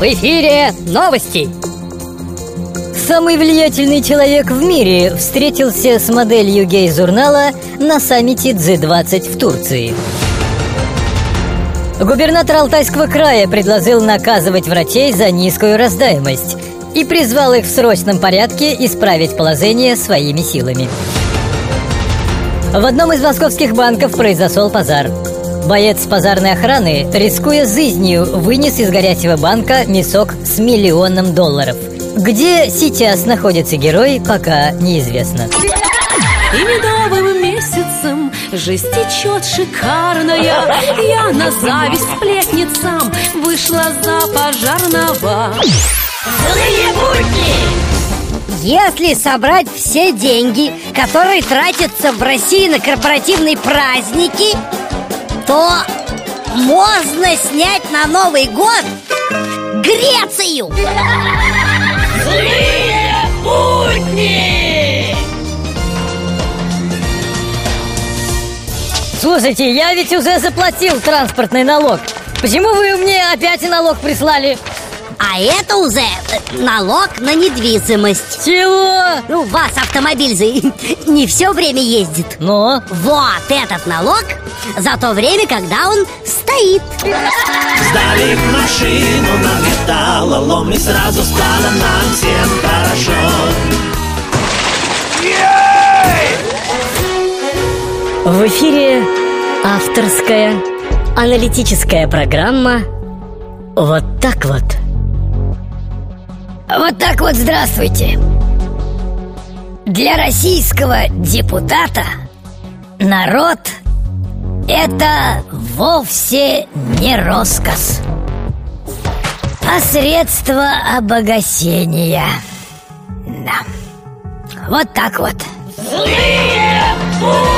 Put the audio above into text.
В эфире новости! Самый влиятельный человек в мире встретился с моделью гей-журнала на саммите G20 в Турции. Губернатор Алтайского края предложил наказывать врачей за низкую рождаемость и призвал их в срочном порядке исправить положение своими силами. В одном из московских банков произошел пожар. Боец пожарной охраны, рискуя жизнью, вынес из горящего банка мешок с миллионом долларов. Где сейчас находится герой, пока неизвестно. И медовым месяцем жизнь течет шикарная Я на зависть сплетницам вышла за пожарного Злые будни! Если собрать все деньги, которые тратятся в России на корпоративные праздники, то можно снять на Новый год Грецию! Злые будни! Слушайте, я ведь уже заплатил транспортный налог. Почему вы мне опять и налог прислали? А это уже налог на недвижимость Чего? Ну, у вас автомобиль же не все время ездит Но? Вот этот налог за то время, когда он стоит Сдали машину на металлолом И сразу стало нам всем хорошо В эфире авторская аналитическая программа «Вот так вот». Вот так вот здравствуйте. Для российского депутата народ – это вовсе не роскошь, а средство обогащения. Да. Вот так вот. Злые!